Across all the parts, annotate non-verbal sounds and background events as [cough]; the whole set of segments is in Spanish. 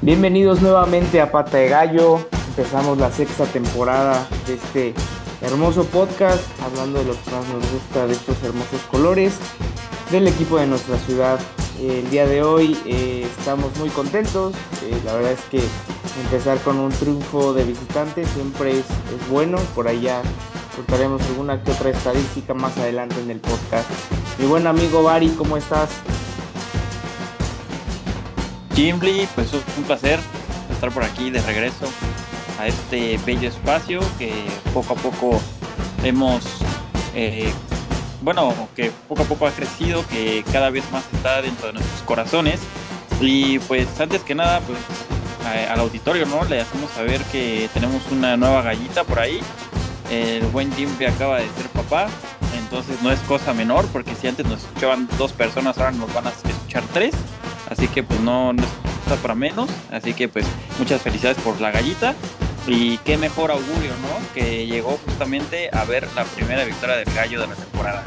Bienvenidos nuevamente a Pata de Gallo. Empezamos la sexta temporada de este hermoso podcast, hablando de lo que más nos gusta de estos hermosos colores del equipo de nuestra ciudad. El día de hoy eh, estamos muy contentos. Eh, la verdad es que empezar con un triunfo de visitantes siempre es, es bueno. Por allá contaremos alguna que otra estadística más adelante en el podcast. Mi buen amigo Bari, ¿cómo estás? Jimly, pues es un placer estar por aquí de regreso a este bello espacio que poco a poco hemos, eh, bueno, que poco a poco ha crecido, que cada vez más está dentro de nuestros corazones. Y pues antes que nada, pues al auditorio, ¿no? Le hacemos saber que tenemos una nueva gallita por ahí. El buen Jimmy acaba de ser papá, entonces no es cosa menor, porque si antes nos escuchaban dos personas, ahora nos van a escuchar tres. Así que pues no, no está para menos. Así que pues muchas felicidades por la gallita. Y qué mejor augurio, ¿no? Que llegó justamente a ver la primera victoria del gallo de la temporada.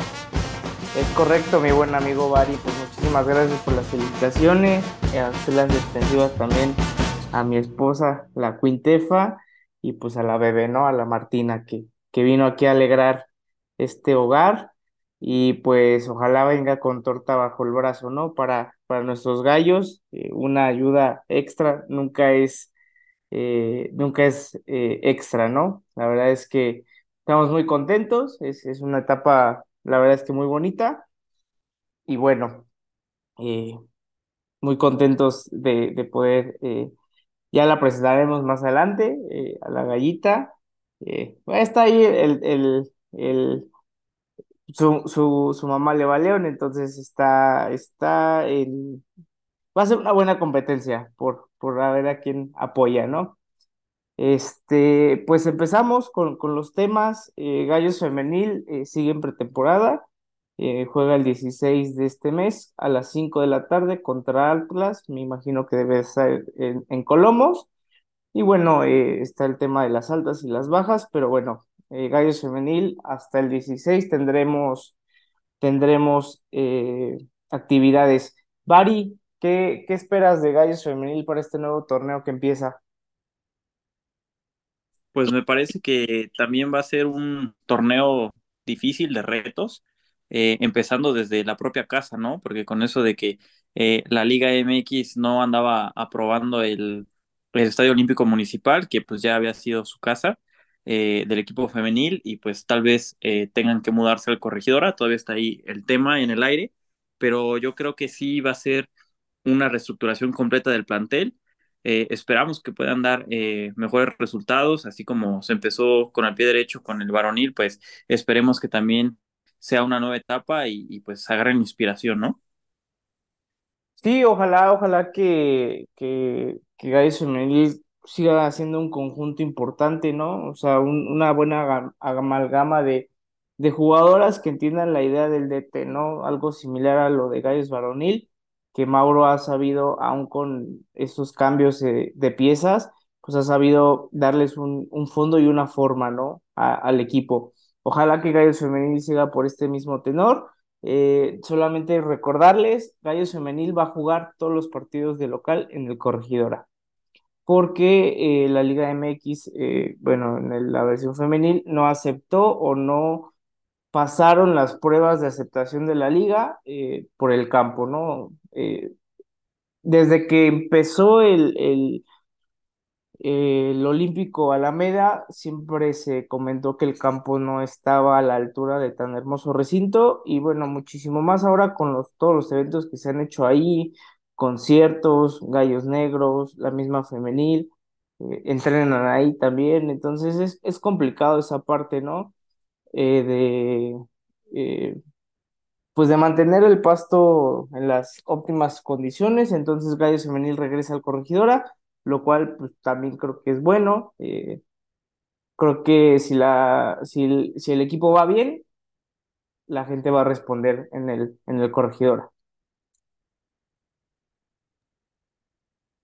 Es correcto, mi buen amigo Bari. Pues muchísimas gracias por las felicitaciones. Hacer las extensivas también a mi esposa, la Quintefa, y pues a la bebé, ¿no? A la Martina, que, que vino aquí a alegrar este hogar. Y pues ojalá venga con torta bajo el brazo, ¿no? Para, para nuestros gallos. Eh, una ayuda extra nunca es eh, nunca es eh, extra, ¿no? La verdad es que estamos muy contentos, es, es, una etapa, la verdad es que muy bonita, y bueno, eh, muy contentos de, de poder, ya la presentaremos más adelante, a la gallita, está ahí el, el, el su, su, su, mamá le va a León, entonces está, está en, va a ser una buena competencia por, por a ver a quién apoya, ¿no? Este, pues empezamos con, con los temas. Eh, Gallos Femenil eh, sigue en pretemporada. Eh, juega el 16 de este mes a las 5 de la tarde contra Atlas. Me imagino que debe estar en, en Colomos. Y bueno, está el tema de las altas y las bajas, pero bueno, Gallos Femenil hasta el 16 tendremos, tendremos actividades. Bari, ¿Qué, esperas de Gallos Femenil para este nuevo torneo que empieza? Pues me parece que también va a ser un torneo difícil de retos, eh, empezando desde la propia casa, ¿no? Porque con eso de que eh, la Liga MX no andaba aprobando el, Estadio Olímpico Municipal, que pues ya había sido su casa eh, del equipo femenil, y pues tal vez tengan que mudarse al corregidora, todavía está ahí el tema en el aire, pero yo creo que sí va a ser una reestructuración completa del plantel. Eh, esperamos que puedan dar eh, mejores resultados, así como se empezó con el pie derecho con el varonil, pues esperemos que también sea una nueva etapa y, pues agarren inspiración, ¿no? Sí, ojalá, ojalá que, que, que Gallos Femenil siga siendo un conjunto importante, ¿no? O sea, una buena amalgama de, de jugadoras que entiendan la idea del DT, ¿no? Algo similar a lo de Gallos Varonil que Mauro ha sabido, aún con esos cambios de, piezas, pues ha sabido darles un, un fondo y una forma, ¿no? al equipo. Ojalá que Gallos Femenil siga por este mismo tenor. Eh, solamente recordarles, Gallos Femenil va a jugar todos los partidos de local en el Corregidora, porque eh, la Liga MX, eh, bueno, en la versión femenil, no aceptó o no pasaron las pruebas de aceptación de la liga eh, por el campo, ¿no? Eh, desde que empezó el, el, el, Olímpico Alameda, siempre se comentó que el campo no estaba a la altura de tan hermoso recinto y bueno, muchísimo más ahora con los, todos los eventos que se han hecho ahí, conciertos, gallos negros, la misma femenil, eh, entrenan ahí también, entonces es, es complicado esa parte, ¿no? Eh, de, eh, pues de mantener el pasto en las óptimas condiciones, entonces Gallo Femenil regresa al Corregidora, lo cual pues también creo que es bueno. Eh, creo que si, la, si, el, si el equipo va bien, la gente va a responder en el, en el corregidor.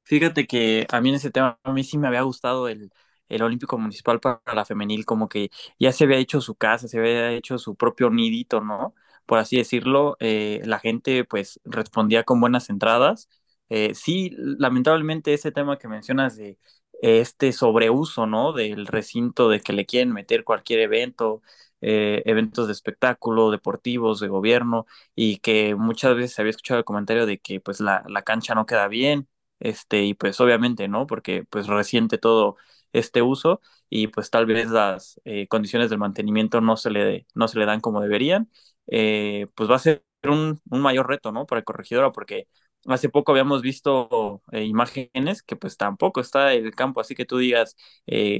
Fíjate que a mí en ese tema, a mí sí me había gustado el, el Olímpico Municipal para la femenil, como que ya se había hecho su casa, se había hecho su propio nidito, ¿no? Por así decirlo, eh, la gente pues respondía con buenas entradas. Eh, sí, lamentablemente ese tema que mencionas de este sobreuso, ¿no? Del recinto, de que le quieren meter cualquier evento, eh, eventos de espectáculo, deportivos, de gobierno, y que muchas veces había escuchado el comentario de que pues la, la cancha no queda bien este, y pues obviamente, ¿no? Porque pues reciente todo este uso y pues tal vez las eh, condiciones del mantenimiento no se le, no se le dan como deberían, eh, pues va a ser un, un, mayor reto, ¿no? Para el corregidora, porque hace poco habíamos visto eh, imágenes que pues tampoco está el campo, así que tú digas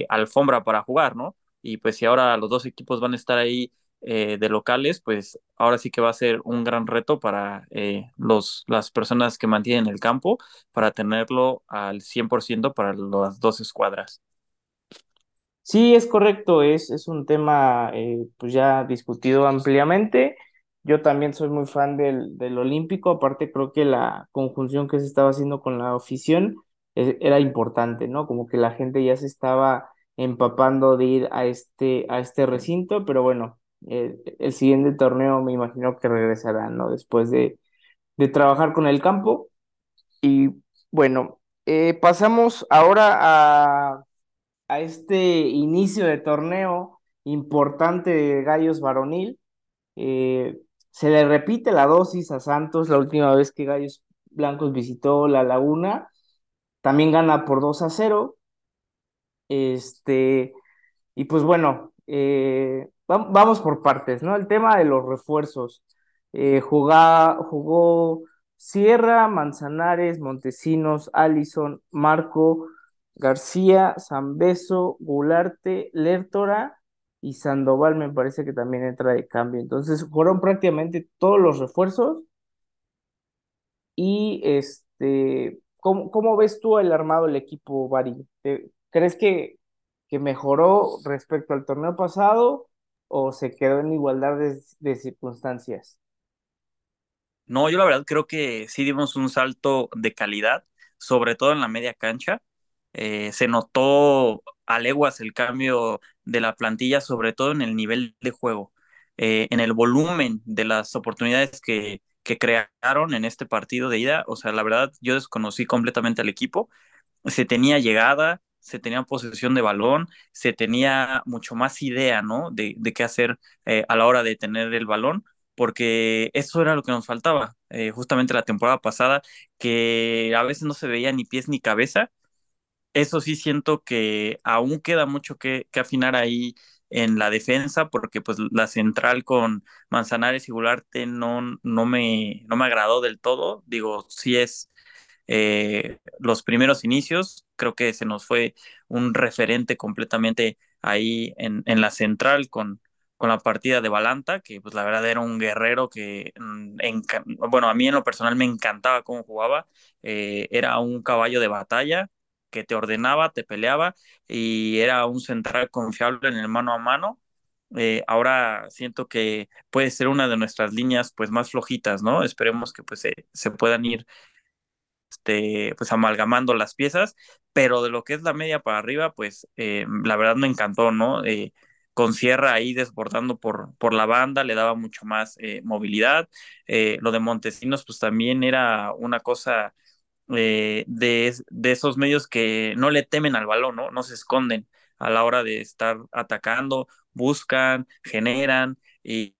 alfombra para jugar, ¿no? Y pues si ahora los dos equipos van a estar ahí eh, de locales, pues ahora sí que va a ser un gran reto para eh, los, las personas que mantienen el campo para tenerlo al 100% para las dos escuadras. Sí, es correcto, es, es un tema eh, pues ya discutido ampliamente. Yo también soy muy fan del, del Olímpico, aparte creo que la conjunción que se estaba haciendo con la afición era importante, ¿no? Como que la gente ya se estaba empapando de ir a este, a este recinto, pero bueno, el siguiente torneo me imagino que regresarán, ¿no? Después de, de trabajar con el campo. Y bueno, eh, pasamos ahora a, a este inicio de torneo importante de Gallos Varonil. Eh, se le repite la dosis a Santos la última vez que Gallos Blancos visitó la Laguna. También gana por 2 a 0. Este, y pues bueno, eh, vamos por partes, ¿no? El tema de los refuerzos. Eh, jugó Sierra, Manzanares, Montesinos, Allison, Marco, García, Zambeso, Gularte, Lertora y Sandoval me parece que también entra de cambio. Entonces fueron prácticamente todos los refuerzos. Y este, ¿cómo, cómo ves tú el armado del equipo, Bari? ¿Crees que, que mejoró respecto al torneo pasado o se quedó en igualdad de, circunstancias? No, yo la verdad creo que sí dimos un salto de calidad, sobre todo en la media cancha. Eh, se notó a leguas el cambio de la plantilla, sobre todo en el nivel de juego, eh, en el volumen de las oportunidades que, que crearon en este partido de ida. O sea, la verdad, yo desconocí completamente al equipo. Se tenía llegada, se tenía posesión de balón, se tenía mucho más idea, ¿no? De, de qué hacer eh, a la hora de tener el balón, porque eso era lo que nos faltaba, justamente la temporada pasada, que a veces no se veía ni pies ni cabeza. Eso sí siento que aún queda mucho que, afinar ahí en la defensa, porque pues la central con Manzanares y Gularte no, no, me, no me agradó del todo. Digo, sí es eh, los primeros inicios. Creo que se nos fue un referente completamente ahí en, en la central con, con la partida de Balanta, que pues la verdad era un guerrero que, mm, bueno, a mí en lo personal me encantaba cómo jugaba, eh, era un caballo de batalla que te ordenaba, te peleaba y era un central confiable en el mano a mano. Eh, ahora siento que puede ser una de nuestras líneas pues más flojitas, ¿no? Esperemos que pues se, puedan ir este, pues amalgamando las piezas, pero de lo que es la media para arriba, pues eh, la verdad me encantó, ¿no? Eh, con Sierra ahí desbordando por, por la banda, le daba mucho más eh, movilidad. lo de Montesinos, pues también era una cosa de, de, esos medios que no le temen al balón, ¿no? No se esconden a la hora de estar atacando, buscan, generan y,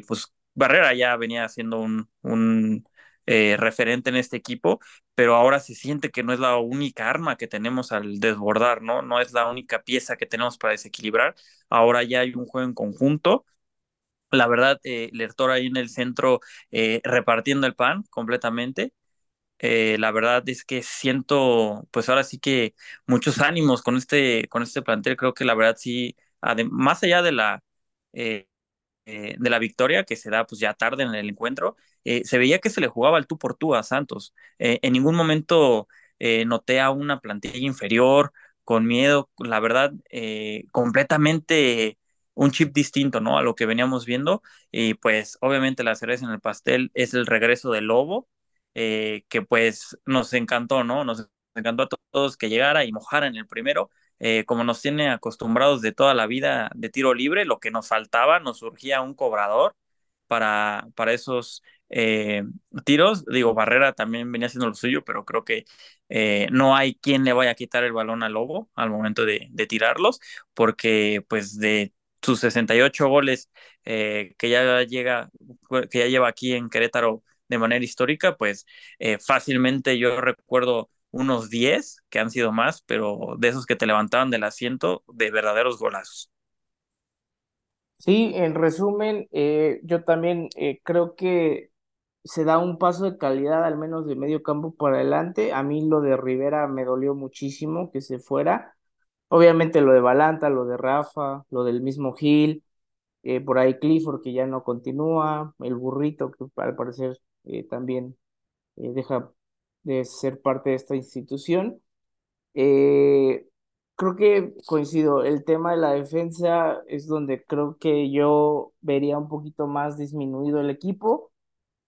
pues Barrera ya venía haciendo un, un eh, referente en este equipo, pero ahora se siente que no es la única arma que tenemos al desbordar, ¿no? No es la única pieza que tenemos para desequilibrar. Ahora ya hay un juego en conjunto. La verdad, eh, Lertor ahí en el centro eh, repartiendo el pan completamente. Eh, la verdad es que siento, pues ahora sí que muchos ánimos con este, con este plantel. Creo que la verdad sí, más allá de la eh, de la victoria que se da pues ya tarde en el encuentro, eh, se veía que se le jugaba el tú por tú a Santos. Eh, en ningún momento noté a una plantilla inferior, con miedo, la verdad, completamente un chip distinto, ¿no? A lo que veníamos viendo. Y pues obviamente la cereza en el pastel es el regreso del Lobo, eh, que pues nos encantó, ¿no? Nos encantó a todos que llegara y mojara en el primero. Eh, como nos tiene acostumbrados de toda la vida de tiro libre, lo que nos faltaba, nos surgía un cobrador para, para esos eh, tiros. Digo, Barrera también venía haciendo lo suyo, pero creo que no hay quien le vaya a quitar el balón al Lobo al momento de, de tirarlos, porque pues de sus 68 goles eh, que ya llega, que ya lleva aquí en Querétaro de manera histórica, pues eh, fácilmente yo recuerdo unos 10 que han sido más, pero de esos que te levantaban del asiento de verdaderos golazos. Sí, en resumen, eh, yo también eh, creo que se da un paso de calidad, al menos de medio campo para adelante. A mí lo de Rivera me dolió muchísimo que se fuera. Obviamente lo de Balanta, lo de Rafa, lo del mismo Gil, por ahí Clifford que ya no continúa, el burrito que al parecer eh, también eh, deja de ser parte de esta institución. Eh, creo que coincido, el tema de la defensa es donde creo que yo vería un poquito más disminuido el equipo,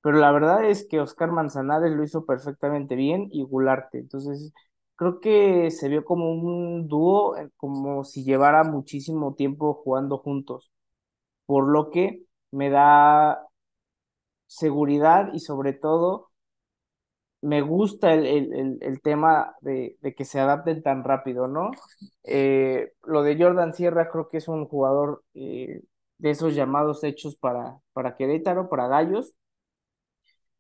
pero la verdad es que Oscar Manzanares lo hizo perfectamente bien y Gularte, entonces creo que se vio como un dúo, como si llevara muchísimo tiempo jugando juntos, por lo que me da seguridad y sobre todo me gusta el, el, el, el tema de, de, que se adapten tan rápido, ¿no? Eh, lo de Jordan Sierra creo que es un jugador eh, de esos llamados hechos para, para Querétaro, para Gallos.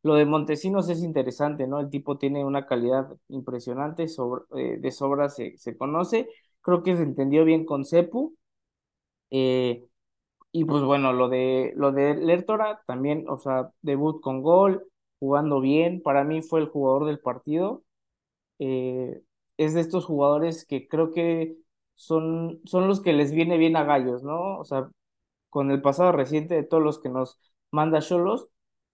Lo de Montesinos es interesante, ¿no? El tipo tiene una calidad impresionante, sobre, eh, de sobra se, se conoce. Creo que se entendió bien con Cepu. Y pues bueno, lo de, lo de Lertora también, o sea, debut con gol, jugando bien, para mí fue el jugador del partido. Eh, es de estos jugadores que creo que son, son los que les viene bien a Gallos, ¿no? O sea, con el pasado reciente de todos los que nos manda Cholos,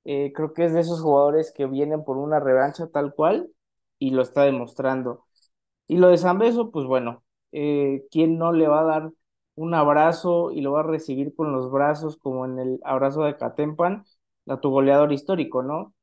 eh, creo que es de esos jugadores que vienen por una revancha tal cual y lo está demostrando. Y lo de Zambeso, pues bueno, eh, ¿quién no le va a dar un abrazo y lo va a recibir con los brazos como en el abrazo de Catempan, a tu goleador histórico, ¿no?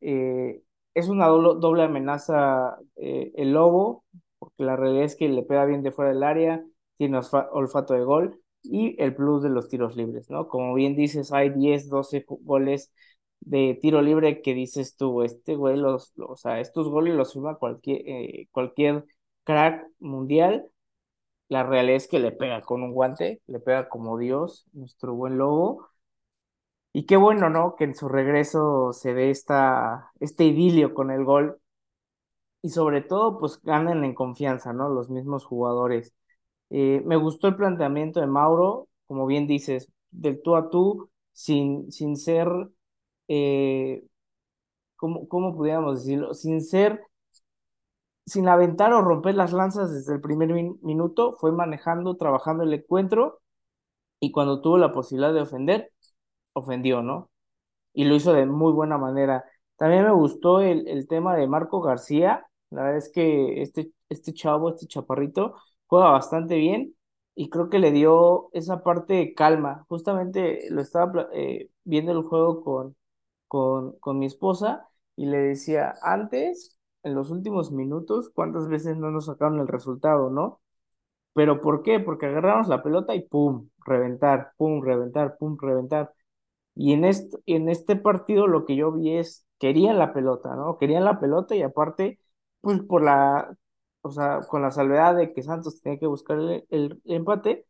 Eh, es una doble, amenaza eh, el lobo, porque la realidad es que le pega bien de fuera del área, tiene olfato de gol y el plus de los tiros libres, ¿no? Como bien dices, hay 10, 12 goles de tiro libre que dices tú, este güey, los, o sea, estos goles los firma cualquier, eh, cualquier crack mundial la realidad es que le pega con un guante, le pega como Dios, nuestro buen lobo. Y qué bueno, ¿no? Que en su regreso se dé esta, este idilio con el gol. Y sobre todo, pues ganen en confianza, ¿no? Los mismos jugadores. Eh, me gustó el planteamiento de Mauro, como bien dices, del tú a tú, sin, sin ser, eh, ¿cómo, ¿cómo pudiéramos decirlo? Sin ser sin aventar o romper las lanzas desde el primer min minuto, fue manejando, trabajando el encuentro y cuando tuvo la posibilidad de ofender, ofendió, ¿no? Y lo hizo de muy buena manera. También me gustó el, el tema de Marco García, la verdad es que este, este chavo, este chaparrito, juega bastante bien y creo que le dio esa parte de calma. Justamente lo estaba eh, viendo el juego con, con, con mi esposa y le decía, antes en los últimos minutos, cuántas veces no nos sacaron el resultado, ¿no? Pero ¿por qué? Porque agarramos la pelota y pum, reventar, pum, reventar, pum, reventar. Y en este, en este partido lo que yo vi es, querían la pelota, ¿no? Querían la pelota y aparte, pues por la, o sea, con la salvedad de que Santos tenía que buscar el, el empate,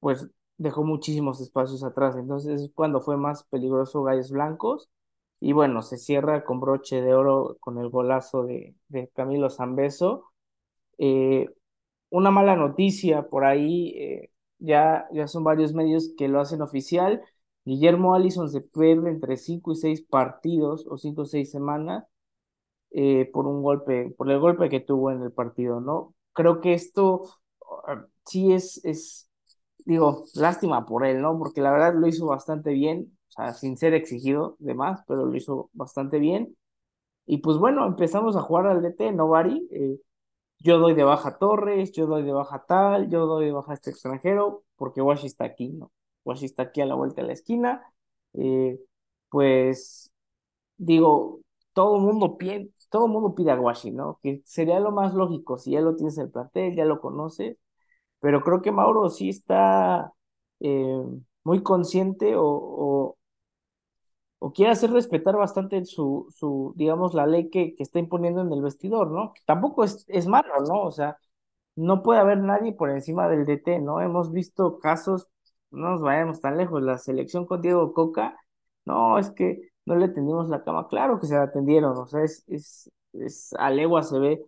pues dejó muchísimos espacios atrás. Entonces es cuando fue más peligroso Gallos Blancos y bueno, se cierra con broche de oro con el golazo de, de Camilo Zambeso. Eh, una mala noticia por ahí, eh, ya, ya son varios medios que lo hacen oficial. Guillermo Allison se pierde entre 5 y 6 partidos o 5 o 6 semanas eh, por un golpe, por el golpe que tuvo en el partido, ¿no? Creo que esto uh, sí es, es, digo, lástima por él, ¿no? Porque la verdad lo hizo bastante bien sea, sin ser exigido de más, pero lo hizo bastante bien. Y pues bueno, empezamos a jugar al DT, ¿no, Bari? Eh, yo doy de baja Torres, yo doy de baja tal, yo doy de baja a este extranjero, porque Washi está aquí, ¿no? Washi está aquí a la vuelta de la esquina. Eh, pues digo, todo el mundo pide, todo mundo pide a Washi, ¿no? Que sería lo más lógico, si ya lo tienes en el plantel, ya lo conoces, pero creo que Mauro sí está eh, muy consciente o, o quiere hacer respetar bastante su, su digamos, la ley que, que está imponiendo en el vestidor, ¿no? Tampoco es, es malo, ¿no? O sea, no puede haber nadie por encima del DT, ¿no? Hemos visto casos, no nos vayamos tan lejos, la selección con Diego Coca, no, es que no le tendimos la cama, claro que se la atendieron, o sea, es, es, es a legua se ve.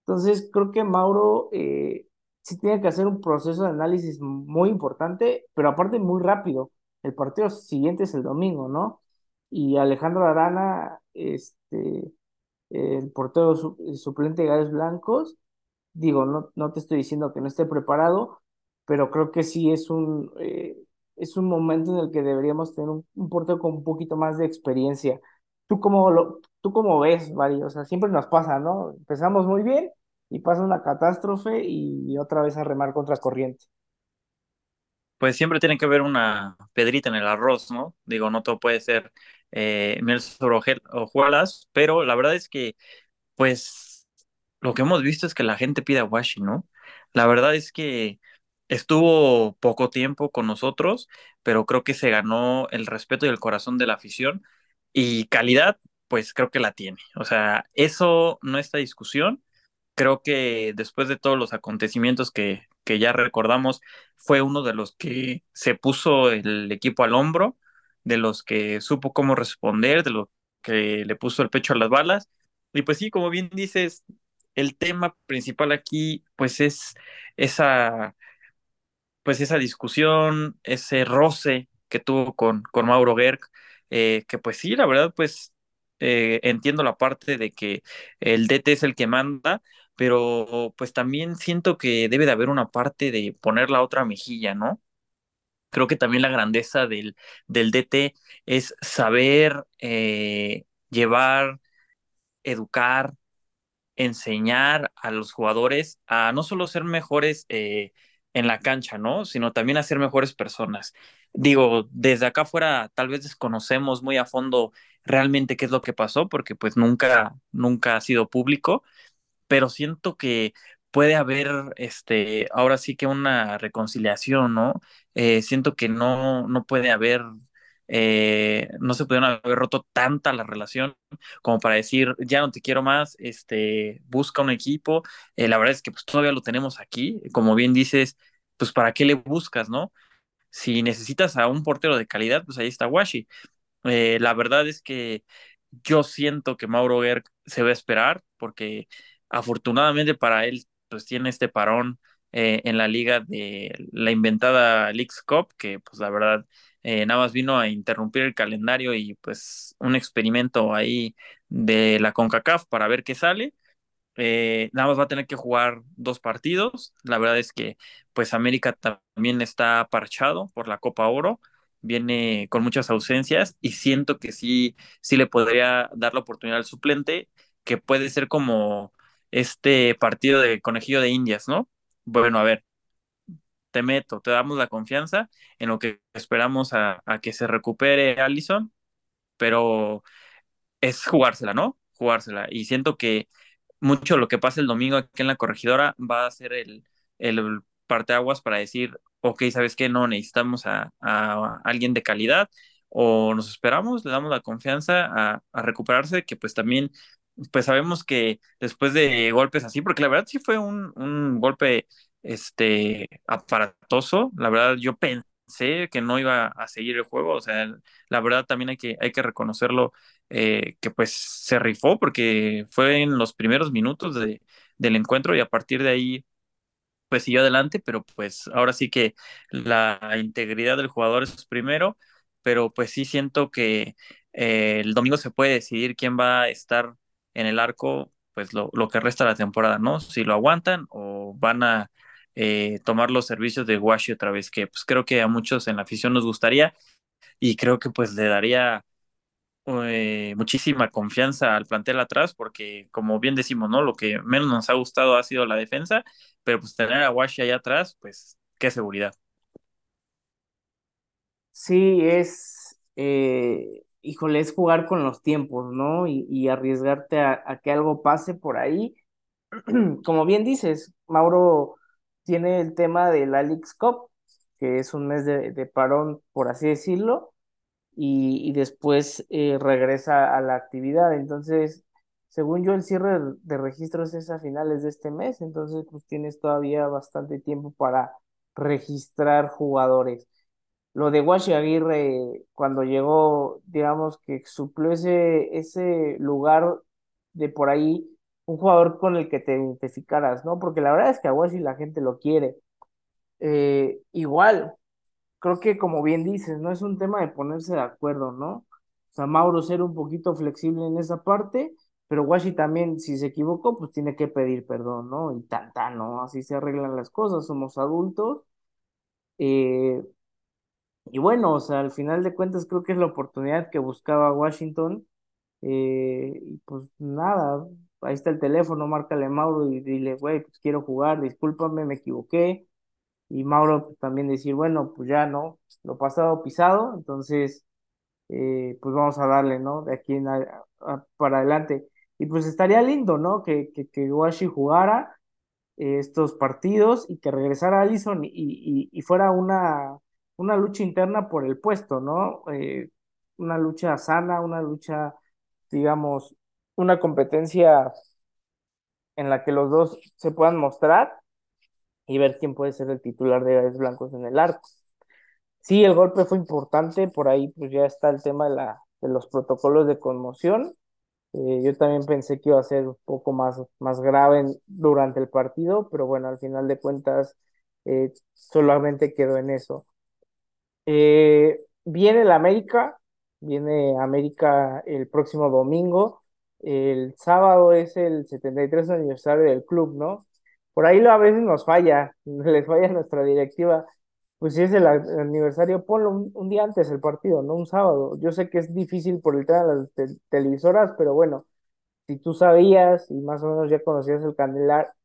Entonces, creo que Mauro eh, sí tiene que hacer un proceso de análisis muy importante, pero aparte muy rápido. El partido siguiente es el domingo, ¿no? Y Alejandro Arana, este, el portero su- suplente de Gallos Blancos, digo, no, no te estoy diciendo que no esté preparado, pero creo que sí es un, eh, es un momento en el que deberíamos tener un, un portero con un poquito más de experiencia. ¿Tú cómo lo, tú cómo ves, Vari? O sea, siempre nos pasa, ¿no? Empezamos muy bien y pasa una catástrofe y otra vez a remar contra corriente. Pues siempre tiene que haber una pedrita en el arroz, ¿no? Digo, no todo puede ser eh, hojuelas, pero la verdad es que Pues lo que hemos visto es que la gente pide a Washi, ¿no? La verdad es que estuvo poco tiempo con nosotros, pero creo que se ganó el respeto y el corazón de la afición y calidad, pues creo que la tiene. O sea, eso no está discusión. Creo que después de todos los acontecimientos que, que ya recordamos, fue uno de los que se puso el equipo al hombro, de los que supo cómo responder, de los que le puso el pecho a las balas y pues sí, como bien dices, el tema principal aquí, pues es esa, pues esa discusión, ese roce que tuvo con, con Mauro Gerg, eh, que pues sí, la verdad, pues eh, entiendo la parte de que el DT es el que manda, pero pues también siento que debe de haber una parte de poner la otra mejilla, ¿no? Creo que también la grandeza del, del DT es saber eh, llevar, educar enseñar a los jugadores a no solo ser mejores eh, en la cancha, ¿no? Sino también a ser mejores personas. Digo, desde acá afuera tal vez desconocemos muy a fondo realmente qué es lo que pasó, porque pues nunca, nunca ha sido público, pero siento que puede haber, este, ahora sí que una reconciliación, ¿no? Eh, siento que no, no puede haber, eh, no se pudieron haber roto tanta la relación como para decir, ya no te quiero más, este, busca un equipo. Eh, la verdad es que pues todavía lo tenemos aquí, como bien dices, pues para qué le buscas, ¿no? Si necesitas a un portero de calidad, pues ahí está Washi. La verdad es que yo siento que Mauro Gerg se va a esperar porque afortunadamente para él pues tiene este parón eh, en la liga de la inventada Leagues Cup que pues la verdad eh, nada más vino a interrumpir el calendario y pues un experimento ahí de la CONCACAF para ver qué sale eh, nada más va a tener que jugar dos partidos. La verdad es que pues América también está parchado por la Copa Oro, viene con muchas ausencias y siento que sí, sí le podría dar la oportunidad al suplente, que puede ser como este partido de conejillo de Indias, ¿no? Bueno, a ver, te meto, te damos la confianza en lo que esperamos a, a que se recupere Allison, pero es jugársela, ¿no? Jugársela. Y siento que mucho lo que pasa el domingo aquí en la corregidora va a ser el, el parteaguas para decir, ok, ¿sabes qué? No, necesitamos a, a alguien de calidad o nos esperamos, le damos la confianza a, a recuperarse, que pues también, pues sabemos que después de golpes así, porque la verdad sí fue un, un golpe este aparatoso, la verdad yo pensé que no iba a seguir el juego, o sea, la verdad también hay que, hay que reconocerlo eh, que pues se rifó porque fue en los primeros minutos de, del encuentro y a partir de ahí pues siguió adelante, pero pues ahora sí que la integridad del jugador es primero, pero pues sí siento que eh, el domingo se puede decidir quién va a estar en el arco pues lo, lo que resta la temporada, ¿no? Si lo aguantan o van a eh, tomar los servicios de Washi otra vez, que pues creo que a muchos en la afición nos gustaría y creo que pues le daría eh, muchísima confianza al plantel atrás, porque como bien decimos, ¿no? Lo que menos nos ha gustado ha sido la defensa, pero pues tener a Washi allá atrás, pues qué seguridad. Sí, es, eh, híjole, es jugar con los tiempos, ¿no? Y, y arriesgarte a, a que algo pase por ahí. [clears throat] Como bien dices, Mauro tiene el tema del Alix Cup, que es un mes de, de parón, por así decirlo, y, y después eh, regresa a la actividad. Entonces, según yo, el cierre de de registros es a finales de este mes, entonces pues tienes todavía bastante tiempo para registrar jugadores. Lo de Washi Aguirre, cuando llegó, digamos que suplió ese, ese lugar de por ahí, un jugador con el que te identificaras, ¿no? Porque la verdad es que a Washi la gente lo quiere. Eh, igual, creo que como bien dices, no es un tema de ponerse de acuerdo, ¿no? O sea, Mauro ser un poquito flexible en esa parte, pero Washi también, si se equivocó, pues tiene que pedir perdón, ¿no? Y tan, tan, ¿no? Así se arreglan las cosas, somos adultos. Eh, y bueno, o sea, al final de cuentas creo que es la oportunidad que buscaba Washington. eh, y pues nada, ahí está el teléfono, márcale a Mauro y dile, güey, pues quiero jugar, discúlpame, me equivoqué. Y Mauro pues, también decir, bueno, pues ya no, lo pasado pisado, entonces eh, pues vamos a darle, ¿no? De aquí en para adelante. Y pues estaría lindo, ¿no? Que, que, que Washi jugara eh, estos partidos y que regresara Allison y, y, y fuera una, una lucha interna por el puesto, ¿no? Eh, una lucha sana, una lucha, digamos, una competencia en la que los dos se puedan mostrar y ver quién puede ser el titular de Gallos Blancos en el arco. Sí, el golpe fue importante, por ahí pues ya está el tema de, la, de los protocolos de conmoción. Eh, yo también pensé que iba a ser un poco más, más grave durante el partido, pero bueno, al final de cuentas eh, solamente quedó en eso. Eh, viene el América, viene América el próximo domingo. El sábado es el 73 aniversario del club, ¿no? Por ahí a veces nos falla, [laughs] les falla nuestra directiva. Pues si es el aniversario, ponlo un, un día antes el partido, no un sábado. Yo sé que es difícil por el tema de las te- televisoras, pero bueno, si tú sabías y más o menos ya conocías el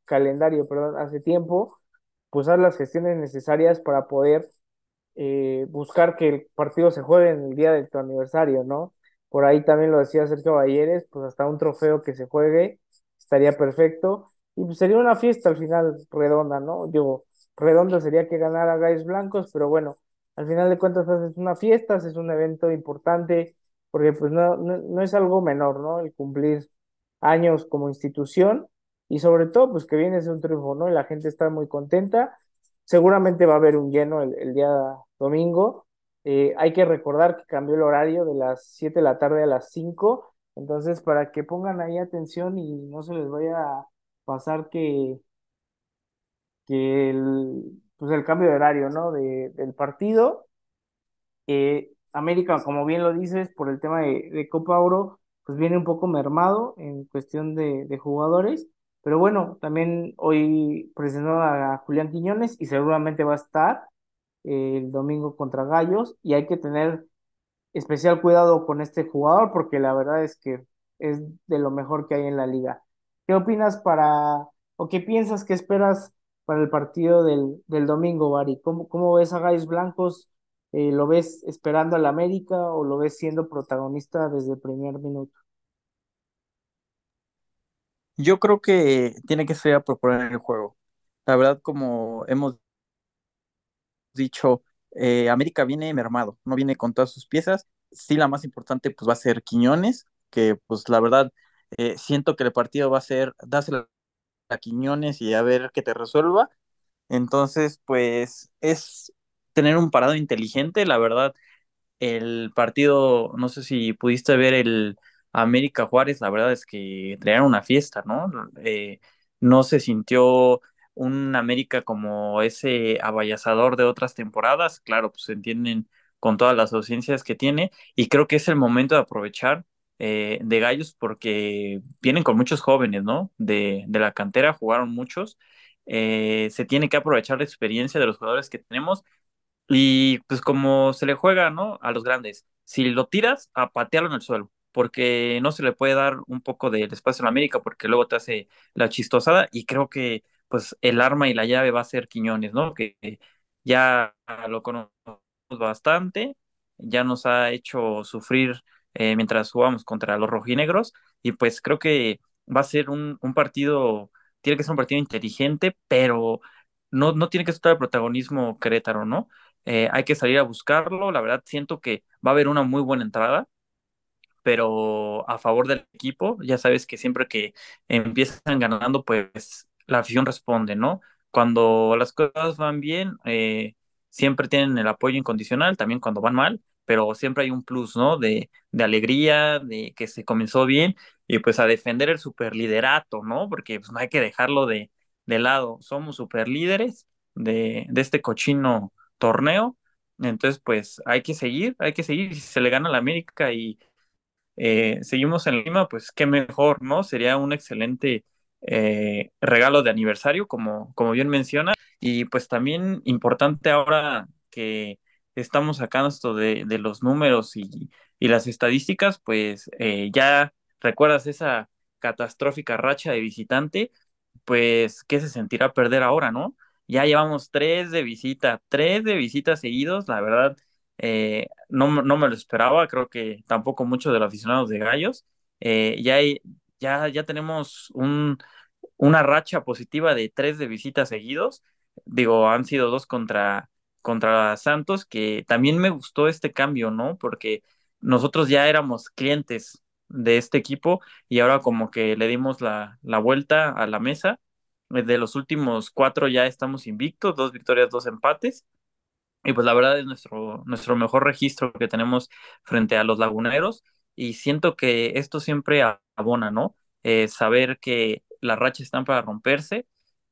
calendario, perdón, hace tiempo, pues haz las gestiones necesarias para poder eh, buscar que el partido se juegue en el día de tu aniversario, ¿no? Por ahí también lo decía Sergio Bayeres, pues hasta un trofeo que se juegue estaría perfecto. Y pues sería una fiesta al final redonda, ¿no? Digo, redonda sería que ganara Gallos Blancos, pero bueno, al final de cuentas haces una fiesta, es un evento importante, porque pues no, no, no es algo menor, ¿no? El cumplir años como institución y sobre todo pues que viene de un triunfo, ¿no? Y la gente está muy contenta Seguramente va a haber un lleno el, el día domingo. Eh, hay que recordar que cambió el horario de las 7 de la tarde a las 5. Entonces, para que pongan ahí atención y no se les vaya a pasar que, que el, pues el cambio de horario, ¿no? De, del partido. Eh, América, como bien lo dices, por el tema de, de Copa Oro, pues viene un poco mermado en cuestión de, de jugadores. Pero bueno, también hoy presentó a Julián Quiñones y seguramente va a estar eh, el domingo contra Gallos y hay que tener especial cuidado con este jugador porque la verdad es que es de lo mejor que hay en la liga. ¿Qué opinas para, o qué piensas que esperas para el partido del, del domingo, Bari? ¿Cómo, cómo ves a Gallos Blancos? Eh, ¿lo ves esperando al América o lo ves siendo protagonista desde el primer minuto? Yo creo que tiene que ser a proponer el juego. La verdad, como hemos dicho, eh, América viene mermado, no viene con todas sus piezas. Sí, la más importante pues va a ser Quiñones, que pues la verdad eh, siento que el partido va a ser dásela a Quiñones y a ver qué te resuelva. Entonces, pues es tener un parado inteligente, la verdad el partido, no sé si pudiste ver el América Juárez, la verdad es que traían una fiesta, ¿no? Eh, no se sintió un América como ese abayazador de otras temporadas, claro, pues entienden con todas las ausencias que tiene y creo que es el momento de aprovechar eh, de Gallos porque vienen con muchos jóvenes, ¿no? De, de la cantera, jugaron muchos. Eh, se tiene que aprovechar la experiencia de los jugadores que tenemos y pues como se le juega, ¿no? A los grandes. si lo tiras, a patearlo en el suelo, porque no se le puede dar un poco de espacio en América, porque luego te hace la chistosada, y creo que pues el arma y la llave va a ser Quiñones, ¿no? Que ya lo conocemos bastante, ya nos ha hecho sufrir eh, mientras jugamos contra los rojinegros, y pues creo que va a ser un, un partido, tiene que ser un partido inteligente, pero no, no tiene que estar el protagonismo Querétaro, ¿no? Eh, hay que salir a buscarlo. La verdad, siento que va a haber una muy buena entrada, pero a favor del equipo, ya sabes que siempre que empiezan ganando, pues la afición responde, ¿no? Cuando las cosas van bien, eh, siempre tienen el apoyo incondicional, también cuando van mal, pero siempre hay un plus, ¿no? De, de alegría, de que se comenzó bien y pues a defender el superliderato, ¿no? Porque pues, no hay que dejarlo de, de lado. Somos superlíderes de, de este cochino torneo. Entonces, pues hay que seguir, hay que seguir. Si se le gana a la América y eh, seguimos en Lima, pues qué mejor, ¿no? Sería un excelente eh, regalo de aniversario, como, como bien menciona. Y pues también importante ahora que estamos sacando esto de, de los números y, y, las estadísticas, pues eh, ya recuerdas esa catastrófica racha de visitante, pues qué se sentirá perder ahora, ¿no? Ya llevamos tres de visita, tres de visita seguidos, la verdad, eh, no, no, me lo esperaba, creo que tampoco muchos de los aficionados de Gallos. Eh, ya, ya, ya tenemos un, una racha positiva de tres de visita seguidos. Digo, han sido dos contra, contra Santos, que también me gustó este cambio, ¿no? Porque nosotros ya éramos clientes de este equipo y ahora como que le dimos la, la vuelta a la mesa de los últimos cuatro ya estamos invictos, dos victorias, dos empates. Y pues la verdad es nuestro, nuestro mejor registro que tenemos frente a los laguneros. Y siento que esto siempre abona, ¿no? Eh, saber que las rachas están para romperse.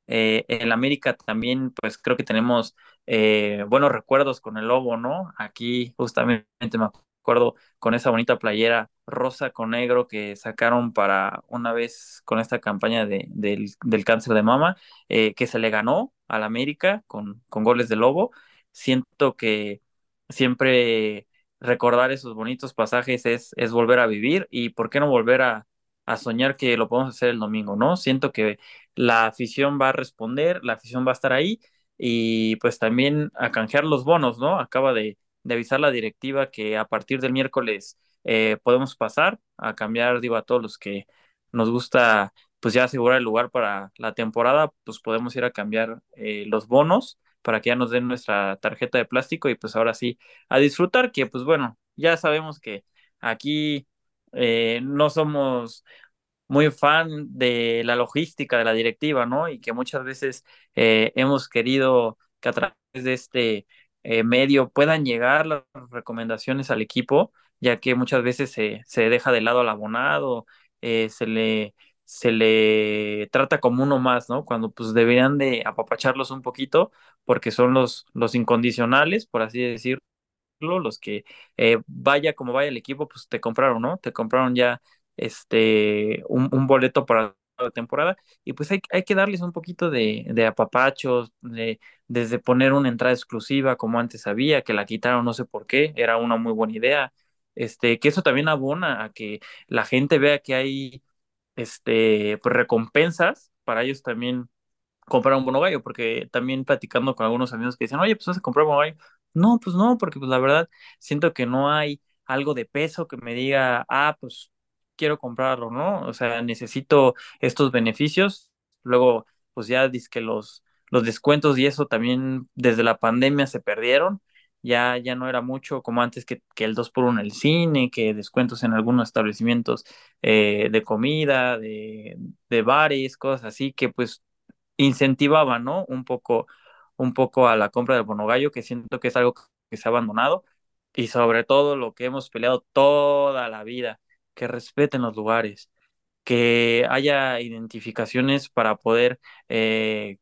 Eh, en América también, pues creo que tenemos eh, buenos recuerdos con el Lobo, ¿no? Aquí justamente me acuerdo con esa bonita playera rosa con negro que sacaron para una vez con esta campaña de, del, cáncer de mama, eh, que se le ganó al América con, con goles de Lobo. Siento que siempre recordar esos bonitos pasajes es, es volver a vivir y por qué no volver a, a soñar que lo podemos hacer el domingo, ¿no? Siento que la afición va a responder, la afición va a estar ahí y pues también a canjear los bonos, ¿no? Acaba de, avisar la directiva que a partir del miércoles eh, podemos pasar a cambiar, digo, a todos los que nos gusta, pues ya asegurar el lugar para la temporada, pues podemos ir a cambiar eh, los bonos para que ya nos den nuestra tarjeta de plástico y pues ahora sí a disfrutar, que pues bueno, ya sabemos que aquí eh, no somos muy fan de la logística de la directiva, ¿no? Y que muchas veces hemos querido que a través de este eh, medio puedan llegar las recomendaciones al equipo, ya que muchas veces se, se deja de lado al abonado, eh, se le se le trata como uno más, ¿no? Cuando pues deberían de apapacharlos un poquito porque son los, los incondicionales, por así decirlo, los que eh, vaya como vaya el equipo, pues te compraron, ¿no? Te compraron ya este un, un boleto para la temporada y pues hay, hay que darles un poquito de, de apapachos, de, desde poner una entrada exclusiva como antes había, que la quitaron no sé por qué, era una muy buena idea, este, que eso también abona a que la gente vea que hay este, pues, recompensas para ellos también comprar un bono gallo, porque también platicando con algunos amigos que dicen, oye, pues vas a comprar un bono gallo. No, pues no, porque pues la verdad siento que no hay algo de peso que me diga, ah, pues quiero comprarlo, ¿no? O sea, necesito estos beneficios. Luego, pues ya dice que los, los descuentos y eso también desde la pandemia se perdieron. Ya, ya no era mucho como antes que, el 2 por 1 en el cine, que descuentos en algunos establecimientos eh, de comida, de, de bares, cosas así, que pues incentivaba, ¿no? Un poco, un poco a la compra del bonogallo, que siento que es algo que se ha abandonado, y sobre todo lo que hemos peleado toda la vida, que respeten los lugares, que haya identificaciones para poder, eh,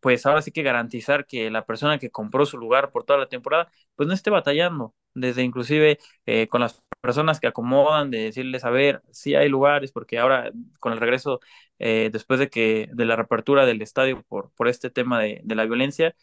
pues ahora sí que garantizar que la persona que compró su lugar por toda la temporada, pues no esté batallando, desde inclusive eh, con las personas que acomodan, de decirles, a ver, sí hay lugares, porque ahora con el regreso, eh, después de que de la reapertura del estadio por, por este tema de, de la violencia,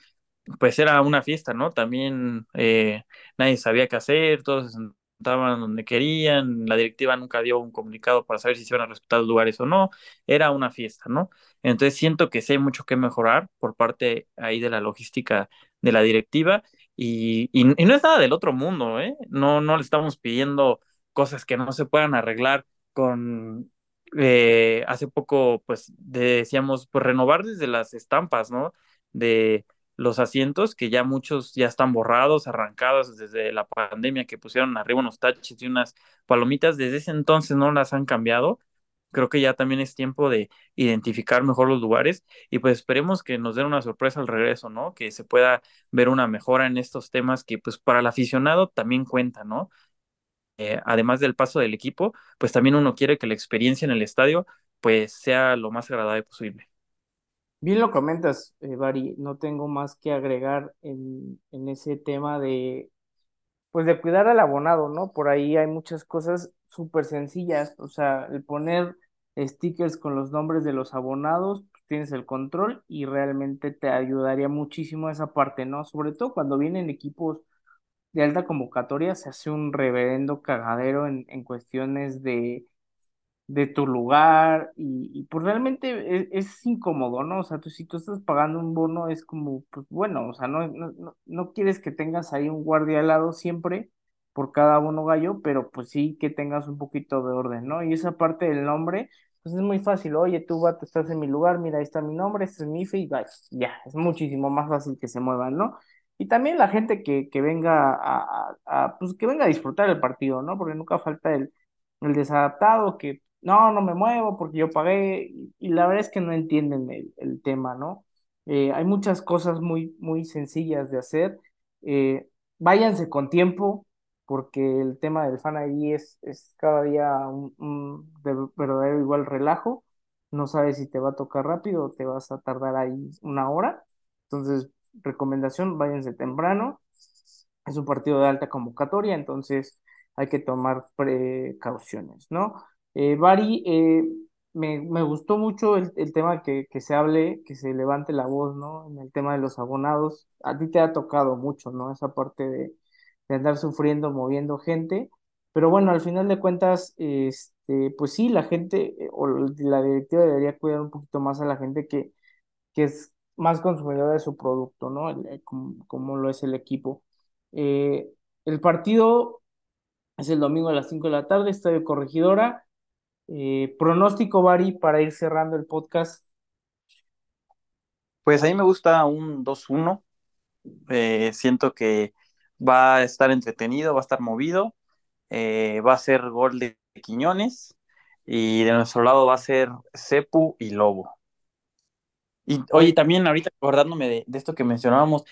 pues era una fiesta, ¿no? También eh, nadie sabía qué hacer, todos se sentaban donde querían, la directiva nunca dio un comunicado para saber si se iban a respetar los lugares o no, era una fiesta, ¿no? Entonces siento que sí hay mucho que mejorar por parte ahí de la logística de la directiva y, y, y no es nada del otro mundo, ¿eh? No, no le estamos pidiendo cosas que no se puedan arreglar con... eh, hace poco, pues decíamos, pues renovar desde las estampas, ¿no? De, los asientos, que ya muchos ya están borrados, arrancados desde la pandemia que pusieron arriba unos taches y unas palomitas, desde ese entonces no las han cambiado. Creo que ya también es tiempo de identificar mejor los lugares y pues esperemos que nos den una sorpresa al regreso, ¿no? Que se pueda ver una mejora en estos temas que pues para el aficionado también cuenta, ¿no? Eh, además del paso del equipo, pues también uno quiere que la experiencia en el estadio pues sea lo más agradable posible. Bien lo comentas, eh, Bari, no tengo más que agregar en, en ese tema de, pues de cuidar al abonado, ¿no? Por ahí hay muchas cosas súper sencillas, o sea, el poner stickers con los nombres de los abonados, pues tienes el control y realmente te ayudaría muchísimo esa parte, ¿no? Sobre todo cuando vienen equipos de alta convocatoria, se hace un reverendo cagadero en, en cuestiones de de tu lugar y, y, pues realmente es, es incómodo, ¿no? O sea, tú, si tú estás pagando un bono es como, pues bueno, o sea, no, no, no, quieres que tengas ahí un guardia al lado siempre por cada bono gallo, pero pues sí que tengas un poquito de orden, ¿no? Y esa parte del nombre, pues es muy fácil, oye, tú estás en mi lugar, mira, ahí está mi nombre, este es mi IFE y ya, es muchísimo más fácil que se muevan, ¿no? Y también la gente que, que venga a, a, a, pues que venga a disfrutar el partido, ¿no? Porque nunca falta el, el desadaptado que no, no me muevo porque yo pagué y, la verdad es que no entienden el, el tema, ¿no? Eh, hay muchas cosas muy, muy sencillas de hacer. Eh, váyanse con tiempo porque el tema del Fan ID es, es cada día un, un de- verdadero igual relajo. No sabes si te va a tocar rápido o te vas a tardar ahí una hora. Entonces, recomendación, váyanse temprano. Es un partido de alta convocatoria, entonces hay que tomar precauciones, ¿no? Eh, Bari, eh, me, me gustó mucho el, el tema que, que se hable, que se levante la voz, ¿no? En el tema de los abonados. A ti te ha tocado mucho, ¿no? Esa parte de, de andar sufriendo, moviendo gente. Pero bueno, al final de cuentas, este, pues sí, la gente eh, o la directiva debería cuidar un poquito más a la gente que, que es más consumidora de su producto, ¿no? El- como, como lo es el equipo. Eh, el partido es el domingo a las 5 de la tarde, Estadio Corregidora. Eh, pronóstico, Bari, para ir cerrando el podcast. Pues a mí me gusta un dos uno eh, siento que va a estar entretenido, va a estar movido, eh, va a ser gol de Quiñones y de nuestro lado va a ser Cepu y Lobo. Y oye, Oye, también ahorita acordándome de, de esto que mencionábamos,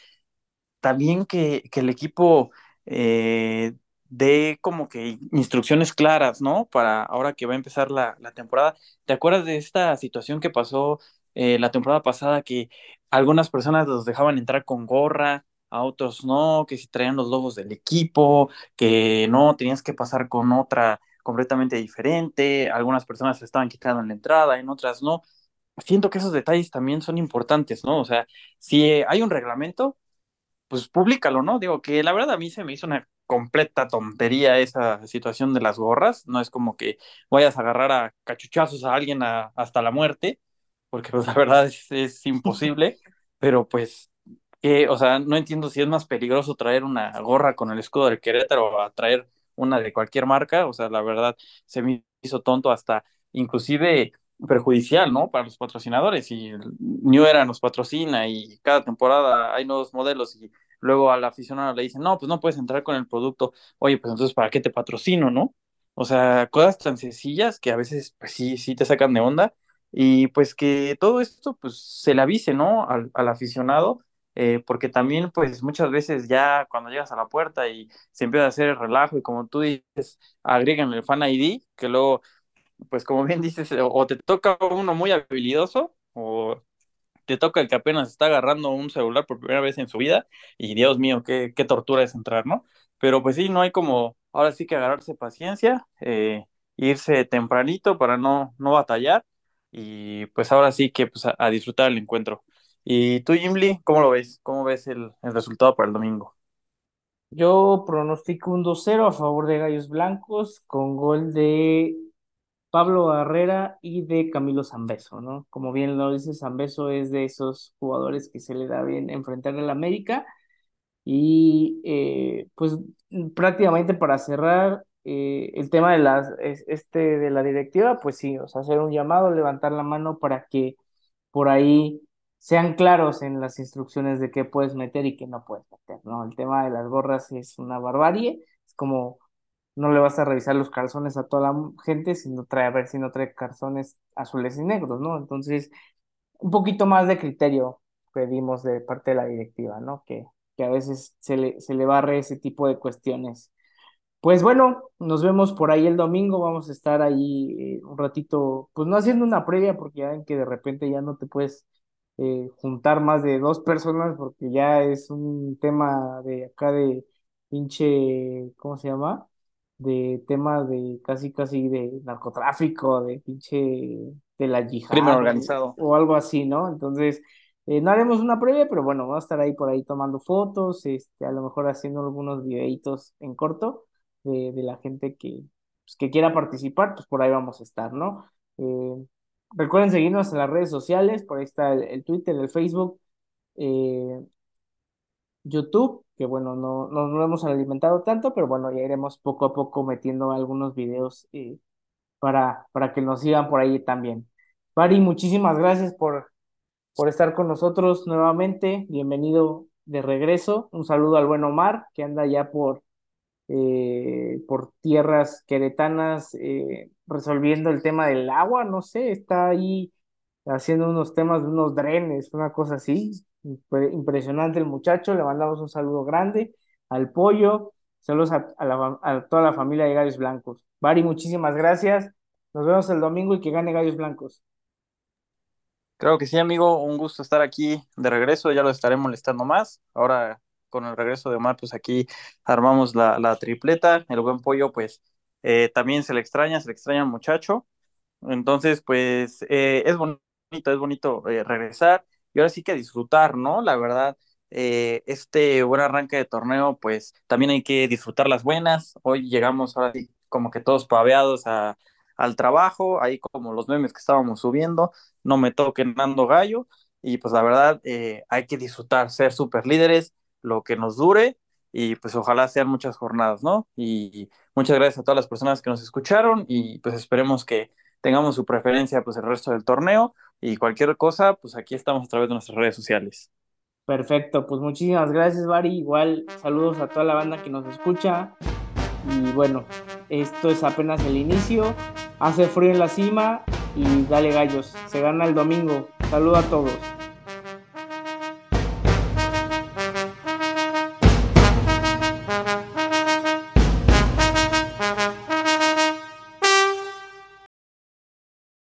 también que, que el equipo eh, dé como que instrucciones claras, ¿no? Para ahora que va a empezar la, la temporada. ¿Te acuerdas de esta situación que pasó eh, la temporada pasada que algunas personas los dejaban entrar con gorra, a otros no, que si traían los logos del equipo, que no, tenías que pasar con otra completamente diferente, algunas personas se estaban quitando en la entrada, en otras no. Siento que esos detalles también son importantes, ¿no? O sea, si eh, hay un reglamento, pues públicalo, ¿no? Digo que la verdad a mí se me hizo una completa tontería esa situación de las gorras, no es como que vayas a agarrar a cachuchazos a alguien hasta la muerte, porque pues [laughs] la verdad es, imposible, pero pues, que, o sea, no entiendo si es más peligroso traer una gorra con el escudo del Querétaro a traer una de cualquier marca, o sea, la verdad se me hizo tonto hasta inclusive perjudicial, ¿no? Para los patrocinadores, y New Era nos patrocina y cada temporada hay nuevos modelos y luego al aficionado le dicen, no, pues no puedes entrar con el producto, oye, pues entonces, ¿para qué te patrocino, no? O sea, cosas tan sencillas que a veces, pues sí, sí te sacan de onda y pues que todo esto, pues se le avise, ¿no? Al, al aficionado, eh, porque también, pues muchas veces ya cuando llegas a la puerta y se empieza a hacer el relajo y como tú dices, agregan el Fan ID, que luego, pues como bien dices, o, o te toca uno muy habilidoso o te toca el que apenas está agarrando un celular por primera vez en su vida y Dios mío, qué, qué tortura es entrar, ¿no? Pero pues sí, no hay como, ahora sí que agarrarse paciencia, eh, irse tempranito para no, no batallar y pues ahora sí que pues a, a disfrutar el encuentro. ¿Y tú, Jimly, cómo lo ves? ¿Cómo ves el, el resultado para el domingo? Yo pronostico un 2-0 a favor de Gallos Blancos con gol de Pablo Barrera y de Camilo Zambeso, ¿no? Como bien lo dice, Zambeso es de esos jugadores que se le da bien enfrentar al América. Y eh, pues prácticamente para cerrar eh, el tema de las, este, de la directiva, pues sí, o sea, hacer un llamado, levantar la mano para que por ahí sean claros en las instrucciones de qué puedes meter y qué no puedes meter, ¿no? El tema de las gorras es una barbarie, es como no le vas a revisar los calzones a toda la gente, sino trae, a ver si no trae calzones azules y negros, ¿no? Entonces, un poquito más de criterio pedimos de parte de la directiva, ¿no? Que, que a veces se le, se le barre ese tipo de cuestiones. Pues bueno, nos vemos por ahí el domingo, vamos a estar ahí eh, un ratito, pues no haciendo una previa, porque ya ven que de repente ya no te puedes eh, juntar más de dos personas, porque ya es un tema de acá de pinche, ¿cómo se llama? De tema de casi casi de narcotráfico, de pinche de la Crimen yihad o algo así, ¿no? Entonces, eh, no haremos una previa, pero bueno, vamos a estar ahí por ahí tomando fotos, este, a lo mejor haciendo algunos videitos en corto de, de la gente que, pues, que quiera participar, pues por ahí vamos a estar, ¿no? Eh, recuerden seguirnos en las redes sociales, por ahí está el, el Twitter, el Facebook, eh, YouTube, que bueno, no, no, no hemos alimentado tanto, pero bueno, ya iremos poco a poco metiendo algunos videos eh, para, para que nos sigan por ahí también. Pari, muchísimas gracias por, por estar con nosotros nuevamente. Bienvenido de regreso. Un saludo al buen Omar, que anda ya por, eh, por tierras queretanas eh, resolviendo el tema del agua, no sé, está ahí haciendo unos temas de unos drenes, una cosa así. Impre- Impresionante el muchacho, le mandamos un saludo grande al pollo, saludos a, la a toda la familia de Gallos Blancos. Bari, muchísimas gracias. Nos vemos el domingo y que gane Gallos Blancos. Creo que sí, amigo, un gusto estar aquí de regreso, ya lo estaré molestando más. Ahora, con el regreso de Omar, pues aquí armamos la, la tripleta. El buen pollo, pues eh, también se le extraña, se le extraña al muchacho. Entonces, pues eh, es bonito, es bonito eh, regresar y ahora sí que disfrutar, ¿no? La verdad, eh, este buen arranque de torneo, pues también hay que disfrutar las buenas. Hoy llegamos ahora como que todos paveados a, al trabajo, ahí como los memes que estábamos subiendo, no me toquen Nando Gallo y pues la verdad eh, hay que disfrutar, ser super líderes, lo que nos dure y pues ojalá sean muchas jornadas, ¿no? Y muchas gracias a todas las personas que nos escucharon y pues esperemos que tengamos su preferencia pues el resto del torneo y cualquier cosa, pues aquí estamos a través de nuestras redes sociales. Perfecto, pues muchísimas gracias, Bari. Igual saludos a toda la banda que nos escucha. Y bueno, esto es apenas el inicio. Hace frío en la cima y dale gallos. Se gana el domingo. Saludos a todos.